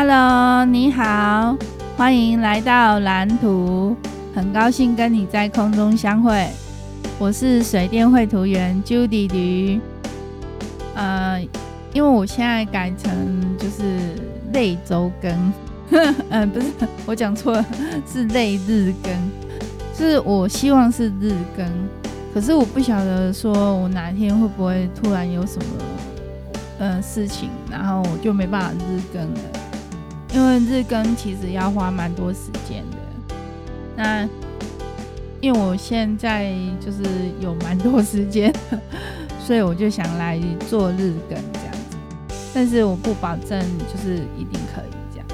Hello，你好，欢迎来到蓝图，很高兴跟你在空中相会。我是水电绘图员 Judy 吕，呃，因为我现在改成就是类周更，嗯、呃，不是，我讲错了，是类日更，是我希望是日更，可是我不晓得说我哪天会不会突然有什么呃事情，然后我就没办法日更了。因为日更其实要花蛮多时间的，那因为我现在就是有蛮多时间，所以我就想来做日更这样子，但是我不保证就是一定可以这样。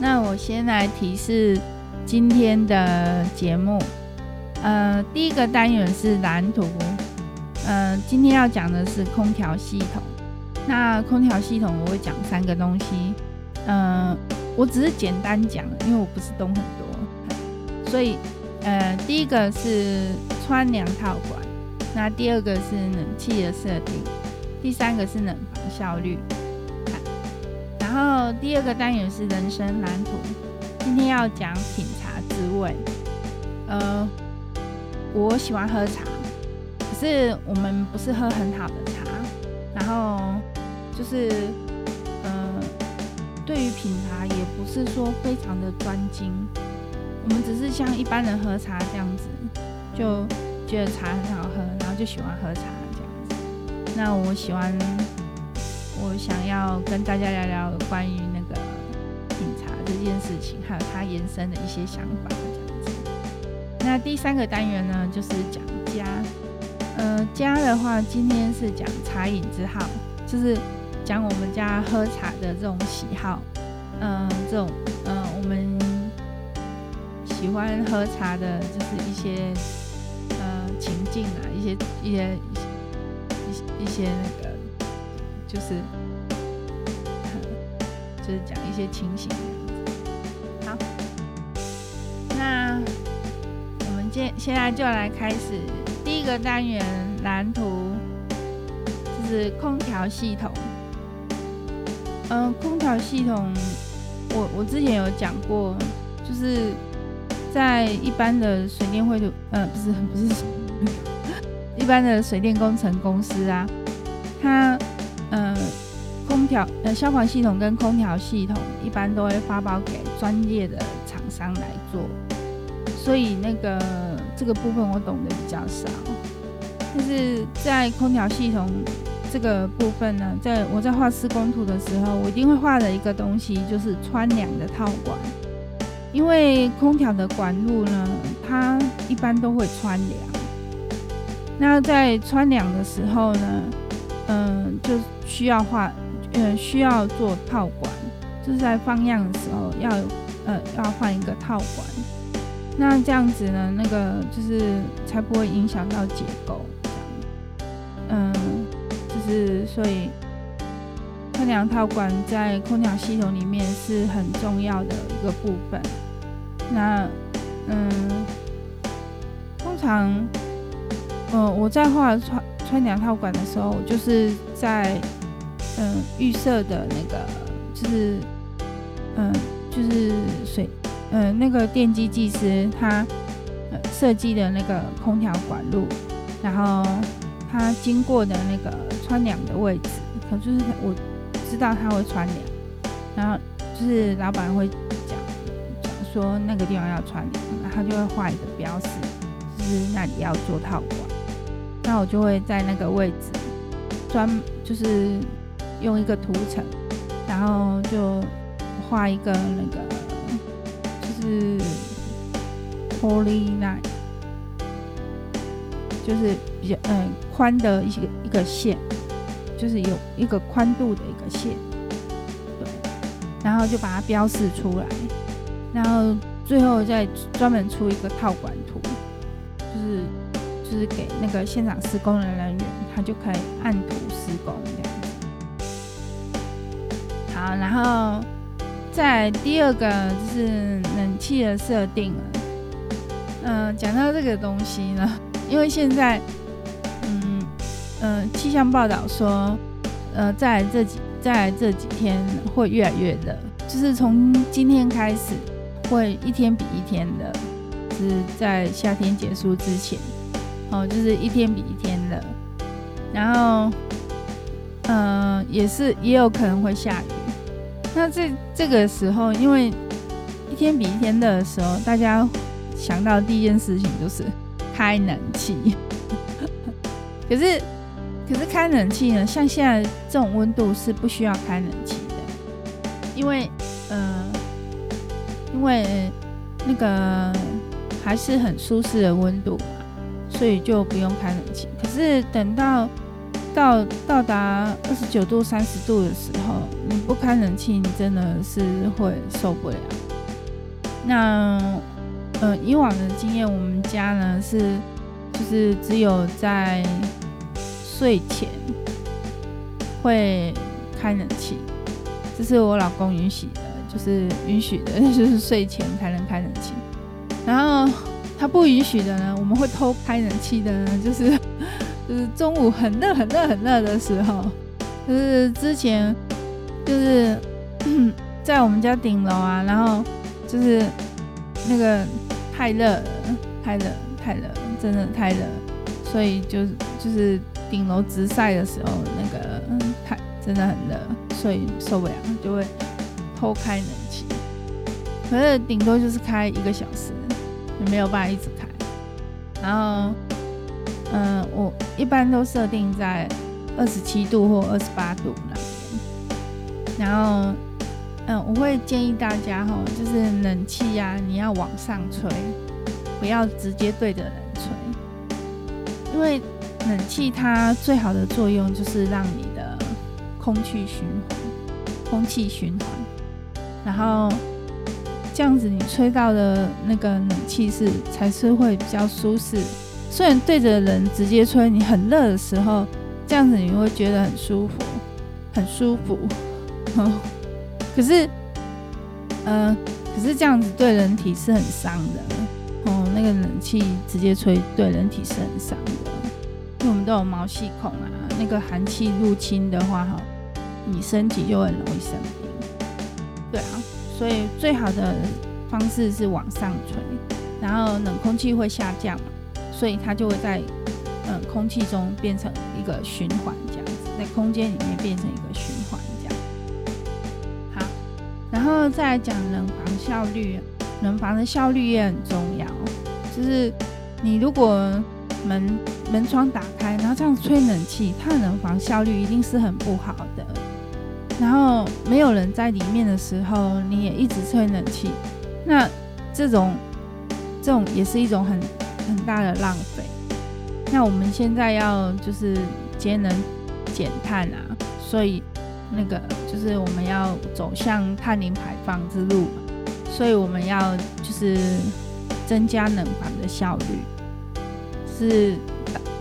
那我先来提示今天的节目，呃，第一个单元是蓝图，呃，今天要讲的是空调系统。那空调系统我会讲三个东西。嗯，我只是简单讲，因为我不是懂很多，所以呃，第一个是穿凉套管，那第二个是冷气的设定，第三个是冷房效率。然后第二个单元是人生蓝图，今天要讲品茶滋味。呃，我喜欢喝茶，可是我们不是喝很好的茶，然后就是。对于品茶也不是说非常的专精，我们只是像一般人喝茶这样子，就觉得茶很好喝，然后就喜欢喝茶这样子。那我喜欢，我想要跟大家聊聊关于那个品茶这件事情，还有它延伸的一些想法这样子。那第三个单元呢，就是讲家，呃，家的话，今天是讲茶饮之好，就是。讲我们家喝茶的这种喜好，嗯、这种，嗯、我们喜欢喝茶的，就是一些，呃，情境啊，一些，一些，一些，一些那个，就是，就是讲一些情形。好，那我们现现在就来开始第一个单元蓝图，就是空调系统。嗯、空调系统，我我之前有讲过，就是在一般的水电绘图，呃，不是不是，一般的水电工程公司啊，它呃空调呃消防系统跟空调系统一般都会发包给专业的厂商来做，所以那个这个部分我懂得比较少，但是在空调系统。这个部分呢，在我在画施工图的时候，我一定会画的一个东西就是穿梁的套管，因为空调的管路呢，它一般都会穿梁。那在穿梁的时候呢，嗯，就需要画，嗯，需要做套管，就是在放样的时候要，呃，要换一个套管。那这样子呢，那个就是才不会影响到结构，嗯。是，所以穿凉套管在空调系统里面是很重要的一个部分。那，嗯，通常，呃，我在画穿穿凉套管的时候，就是在，嗯，预设的那个，就是，嗯，就是水，嗯，那个电机技师他设计的那个空调管路，然后。它经过的那个穿梁的位置，可就是我知道它会穿梁，然后就是老板会讲讲说那个地方要穿凉，他就会画一个标识，就是那里要做套管，那我就会在那个位置专就是用一个图层，然后就画一个那个就是 polyline，就是。比较嗯宽的一个一个线，就是有一个宽度的一个线，对，然后就把它标示出来，然后最后再专门出一个套管图，就是就是给那个现场施工的人员，他就可以按图施工这样。好，然后再第二个就是冷气的设定，嗯、讲到这个东西呢，因为现在。嗯，气象报道说，呃，在这几在这几天会越来越热，就是从今天开始会一天比一天热，是在夏天结束之前，哦，就是一天比一天热，然后，嗯、也是也有可能会下雨。那这这个时候，因为一天比一天热的时候，大家想到第一件事情就是开冷气，可是。可是开冷气呢？像现在这种温度是不需要开冷气的，因为呃，因为那个还是很舒适的温度嘛，所以就不用开冷气。可是等到到到达二十九度、三十度的时候，你不开冷气，你真的是会受不了。那呃，以往的经验，我们家呢是就是只有在睡前会开冷气，这是我老公允许的，就是允许的，就是睡前才能开冷气。然后他不允许的呢，我们会偷开冷气的呢，就是 就是中午很热很热很热的时候，就是之前就是 在我们家顶楼啊，然后就是那个太热了，太热太热，真的太热，所以就是就是。顶楼直晒的时候，那个太真的很热，所以受不了，就会偷开冷气。可是顶多就是开一个小时，也没有办法一直开。然后，嗯、我一般都设定在二十七度或二十八度那边。然后，嗯、我会建议大家哈，就是冷气呀、啊，你要往上吹，不要直接对着人吹，因为。冷气它最好的作用就是让你的空气循环，空气循环，然后这样子你吹到的那个冷气是才是会比较舒适。虽然对着人直接吹，你很热的时候，这样子你会觉得很舒服，很舒服。可是，呃，可是这样子对人体是很伤的。哦，那个冷气直接吹对人体是很伤的。因为我们都有毛细孔啊，那个寒气入侵的话，哈，你身体就很容易生病。对啊，所以最好的方式是往上吹，然后冷空气会下降，所以它就会在嗯空气中变成一个循环这样子，在空间里面变成一个循环这样。好，然后再来讲冷房效率，冷房的效率也很重要，就是你如果门门窗打开，然后这样吹冷气，它冷房效率一定是很不好的。然后没有人在里面的时候，你也一直吹冷气，那这种这种也是一种很很大的浪费。那我们现在要就是节能减碳啊，所以那个就是我们要走向碳零排放之路，所以我们要就是增加冷房的效率。是，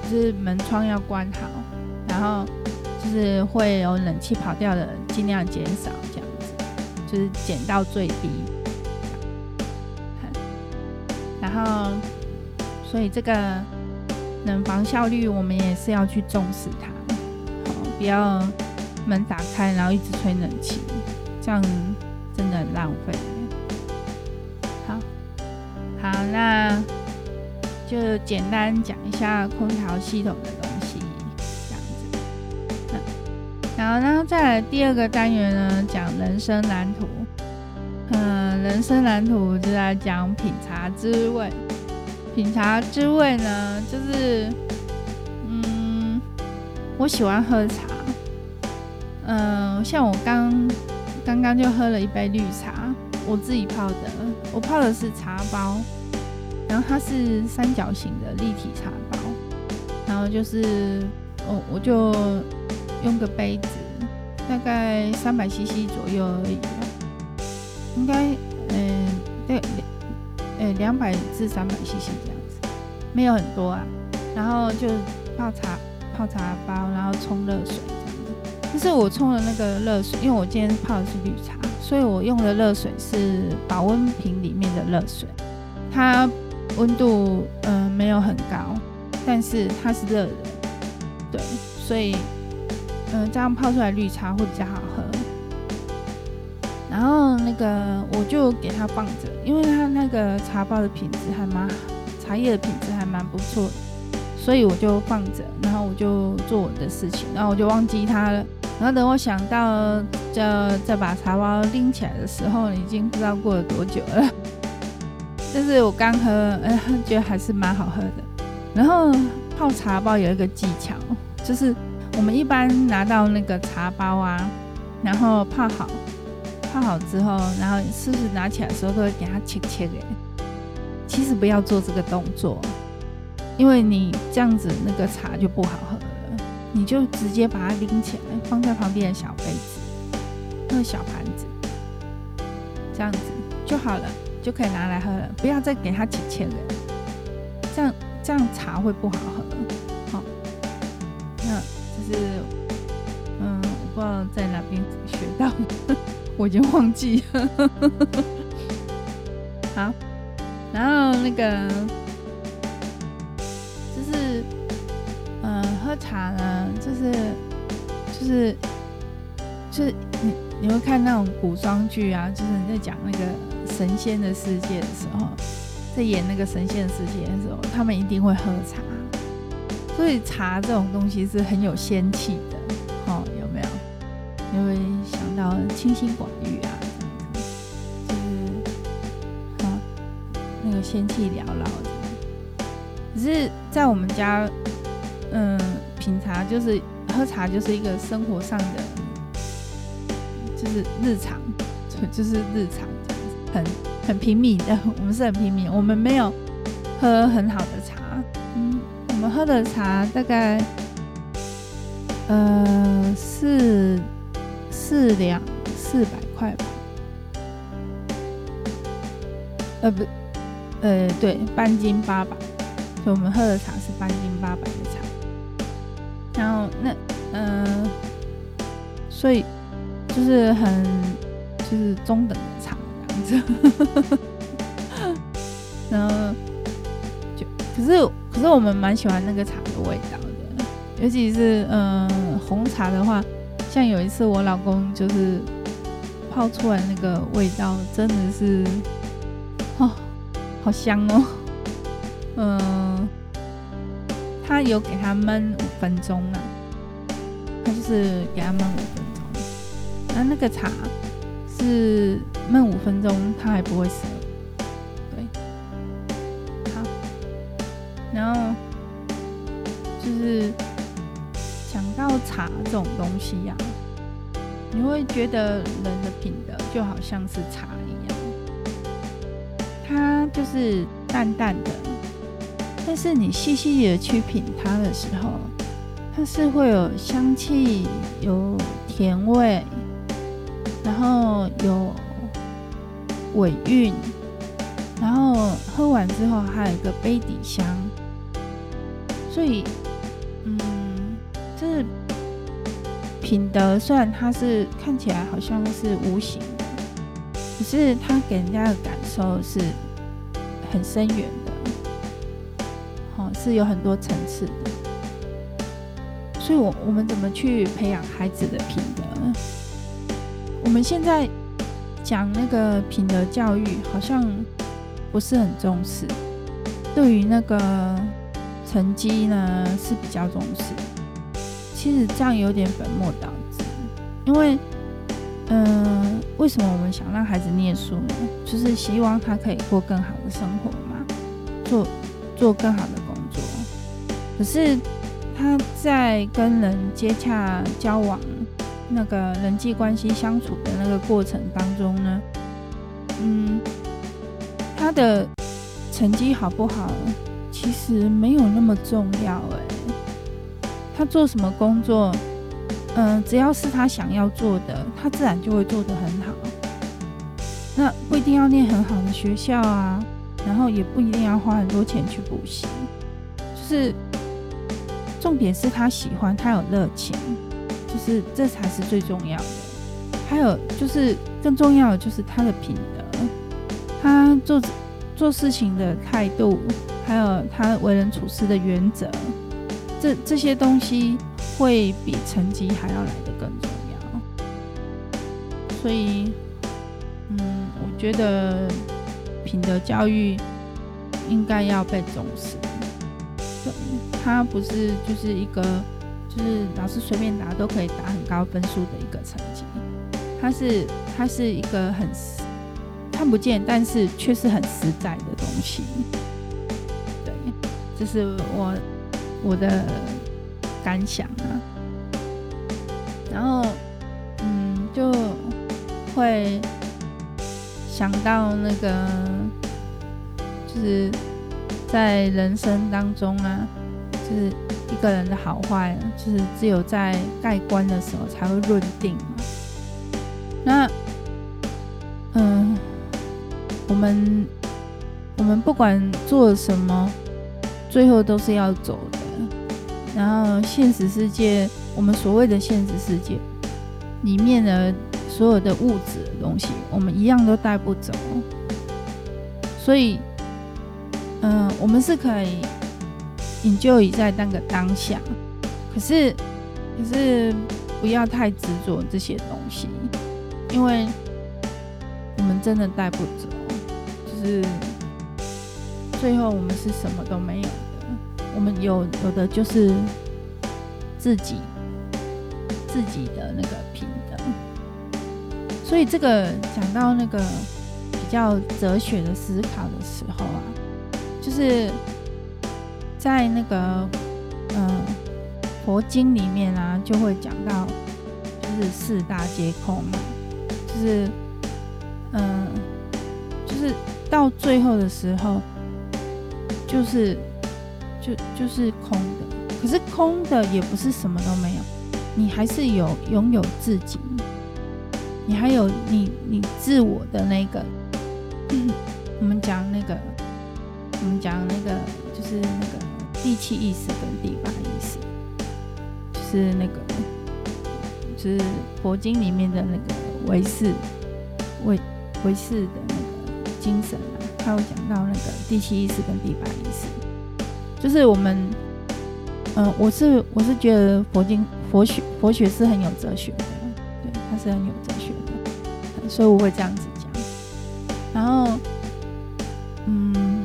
就是门窗要关好，然后就是会有冷气跑掉的尽量减少，这样子就是减到最低。然后，所以这个冷房效率我们也是要去重视它，好，不要门打开然后一直吹冷气，这样真的很浪费。好，好，那。就简单讲一下空调系统的东西，这样子。嗯，然后呢，再来第二个单元呢，讲人生蓝图。嗯，人生蓝图就在讲品茶滋味。品茶滋味呢，就是，嗯，我喜欢喝茶。嗯，像我刚刚刚就喝了一杯绿茶，我自己泡的，我泡的是茶包。然后它是三角形的立体茶包，然后就是哦，我就用个杯子，大概三百 CC 左右而已，应该嗯对呃两百至三百 CC 这样子，没有很多啊。然后就泡茶泡茶包，然后冲热水这样子。但是我冲的那个热水，因为我今天泡的是绿茶，所以我用的热水是保温瓶里面的热水，它。温度嗯、没有很高，但是它是热的，对，所以嗯，这样泡出来绿茶会比较好喝。然后那个我就给它放着，因为它那个茶包的品质还蛮，茶叶的品质还蛮不错的，所以我就放着，然后我就做我的事情，然后我就忘记它了。然后等我想到再再把茶包拎起来的时候，已经不知道过了多久了。就是我刚喝，呃，觉得还是蛮好喝的。然后泡茶包有一个技巧，就是我们一般拿到那个茶包啊，然后泡好，泡好之后，然后是不是拿起来的时候都会给它切切的？其实不要做这个动作，因为你这样子那个茶就不好喝了。你就直接把它拎起来，放在旁边的小杯子、那个小盘子，这样子就好了。就可以拿来喝了，不要再给它切切了，这样这样茶会不好喝。好，那就是嗯，我不知道在哪边学到，我已经忘记了。好，然后那个就是嗯，喝茶呢，就是就是就是你你会看那种古装剧啊，就是在讲那个。神仙的世界的时候，在演那个神仙的世界的时候，他们一定会喝茶，所以茶这种东西是很有仙气的，哦，有没有？你会想到清心寡欲啊，就是啊，那个仙气缭绕的。只是在我们家，嗯，品茶就是喝茶，就是一个生活上的，就是日常，就是日常。很很平民的，我们是很平民，我们没有喝很好的茶，嗯，我们喝的茶大概呃四四两四百块吧，呃不，呃对，半斤八百，就我们喝的茶是半斤八百的茶，然后那嗯、呃，所以就是很就是中等的 然后就可是可是我们蛮喜欢那个茶的味道的，尤其是嗯、红茶的话，像有一次我老公就是泡出来那个味道真的是哦好香哦，嗯、他有给他焖五分钟啊，他就是给他焖五分钟，那那个茶是。焖五分钟，它还不会涩。对，好。然后就是讲到茶这种东西呀、啊，你会觉得人的品德就好像是茶一样，它就是淡淡的，但是你细细的去品它的时候，它是会有香气、有甜味，然后有。尾韵，然后喝完之后还有一个杯底香，所以，嗯，就是品德，虽然它是看起来好像是无形的，可是它给人家的感受是很深远的，好，是有很多层次的。所以我我们怎么去培养孩子的品德呢？我们现在。讲那个品德教育好像不是很重视，对于那个成绩呢是比较重视。其实这样有点本末倒置，因为，嗯、为什么我们想让孩子念书呢？就是希望他可以过更好的生活嘛，做做更好的工作。可是他在跟人接洽交往。那个人际关系相处的那个过程当中呢，嗯，他的成绩好不好，其实没有那么重要哎。他做什么工作，嗯、只要是他想要做的，他自然就会做得很好。那不一定要念很好的学校啊，然后也不一定要花很多钱去补习，就是重点是他喜欢，他有热情。就是这才是最重要的，还有就是更重要的就是他的品德，他做做事情的态度，还有他为人处事的原则，这这些东西会比成绩还要来得更重要。所以，嗯，我觉得品德教育应该要被重视。对，它不是就是一个就是老师随便打都可以打很高分数的一个成绩，它是它是一个很看不见，但是却是很实在的东西。对，这是我我的感想啊。然后，嗯，就会想到那个，就是在人生当中啊，就是一个人的好坏，就是只有在盖棺的时候才会论定。那，嗯。我们我们不管做什么，最后都是要走的。然后现实世界，我们所谓的现实世界里面的所有的物质的东西，我们一样都带不走。所以，嗯，我们是可以 enjoy 在那个当下，可是可是不要太执着这些东西，因为我们真的带不走。就是，最后我们是什么都没有的。我们有有的就是自己自己的那个平等。所以这个讲到那个比较哲学的思考的时候啊，就是在那个嗯、佛经里面啊，就会讲到就是四大皆空嘛，就是嗯、就是。到最后的时候，就是就就是空的。可是空的也不是什么都没有，你还是有拥有自己，你还有你你自我的那个。我们讲那个，我们讲那个，就是那个第七意识跟第八意识，就是那个，就是佛经里面的那个唯识，唯唯识的那个。精神啊，他有讲到那个第七意识跟第八意识，就是我们，嗯、我是我是觉得佛经佛学佛学是很有哲学的，对，它是很有哲学的，所以我会这样子讲。然后，嗯，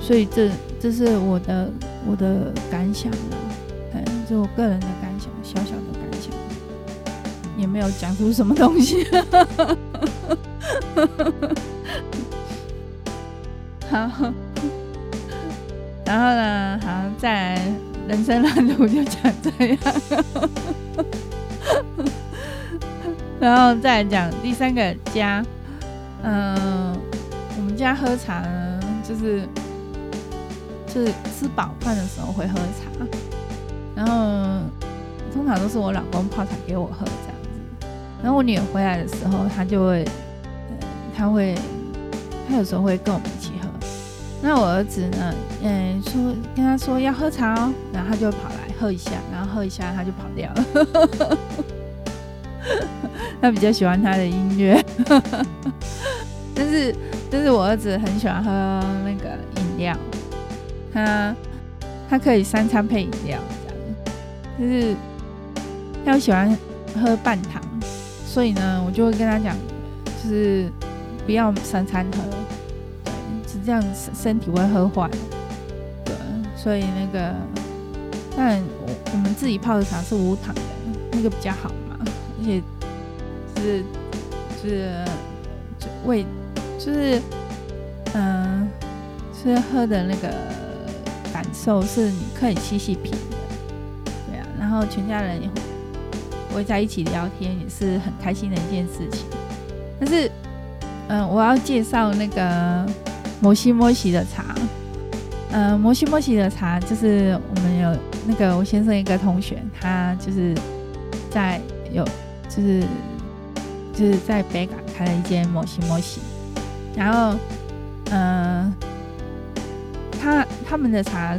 所以这这是我的我的感想啊，嗯，就我个人的，也没有讲出什么东西。好，然后呢？好，再来人生蓝图就讲这样，然后再来讲第三个家。嗯、我们家喝茶呢，就是就是吃饱饭的时候会喝茶，然后通常都是我老公泡茶给我喝。然后我女儿回来的时候，她就会，呃、她会，她有时候会跟我们一起喝。那我儿子呢？嗯，说跟他说要喝茶哦，然后他就跑来喝一下，然后喝一下他就跑掉了。他比较喜欢他的音乐，但是但是我儿子很喜欢喝那个饮料，他他可以三餐配饮料这样，就是他喜欢喝半糖，所以呢，我就会跟他讲，就是不要三餐喝。对，是这样身体会喝坏，对，所以那个，但我我们自己泡的茶是无糖的，那个比较好嘛，而且是是就味就是嗯，是喝的那个感受是你可以细细品的，对啊，然后全家人也会在一起聊天，也是很开心的一件事情。但是嗯，我要介绍那个。摩西摩西的茶，嗯，摩西摩西的茶就是我们有那个我先生一个同学，他就是在有就是就是在北港开了一间摩西摩西，然后嗯、他他们的茶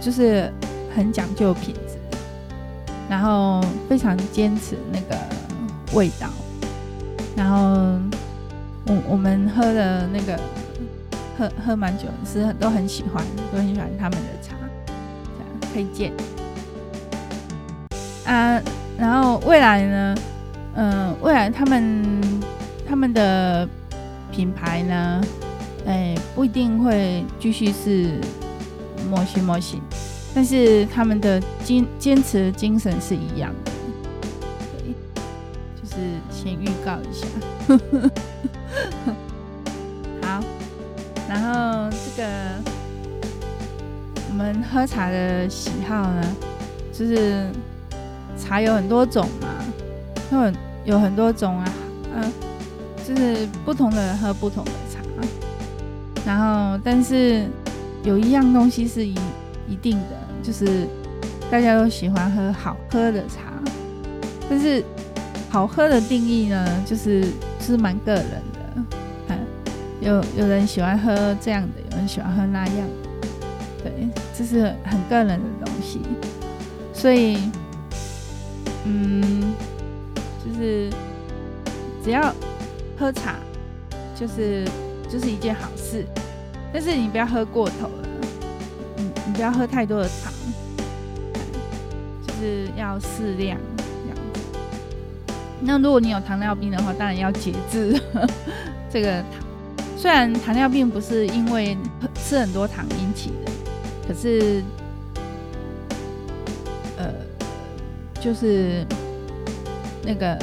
就是很讲究品，然后非常坚持那个味道，然后我我们喝的那个。喝喝蛮久，是都很喜欢，都很喜欢他们的茶，推荐。啊，然后未来呢，嗯、未来他们他们的品牌呢，哎，不一定会继续是模型模型，但是他们的坚坚持的精神是一样的。就是先预告一下。好，然后这个我们喝茶的喜好呢，就是。茶有很多种嘛，有有很多种啊，嗯、就是不同的人喝不同的茶，然后但是有一样东西是一一定的，就是大家都喜欢喝好喝的茶，但是好喝的定义呢，就是就是蛮个人的，嗯，有有人喜欢喝这样的，有人喜欢喝那样的，对，这是很个人的东西，所以。嗯，就是只要喝茶，就是就是一件好事，但是你不要喝过头了，嗯，你不要喝太多的茶，是要适量这样子。那如果你有糖尿病的话，当然要节制 这个糖。虽然糖尿病不是因为吃很多糖引起的，可是。呃就是那个，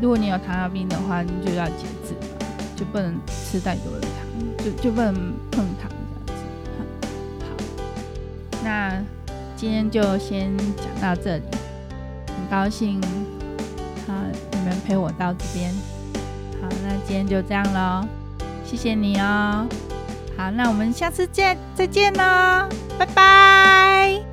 如果你有糖尿病的话，你就要节制，就不能吃太多的糖，就就不能碰糖这样子。好，那今天就先讲到这里，很高兴好你们陪我到这边。好，那今天就这样喽，谢谢你哦。好，那我们下次见，再见喽，拜拜。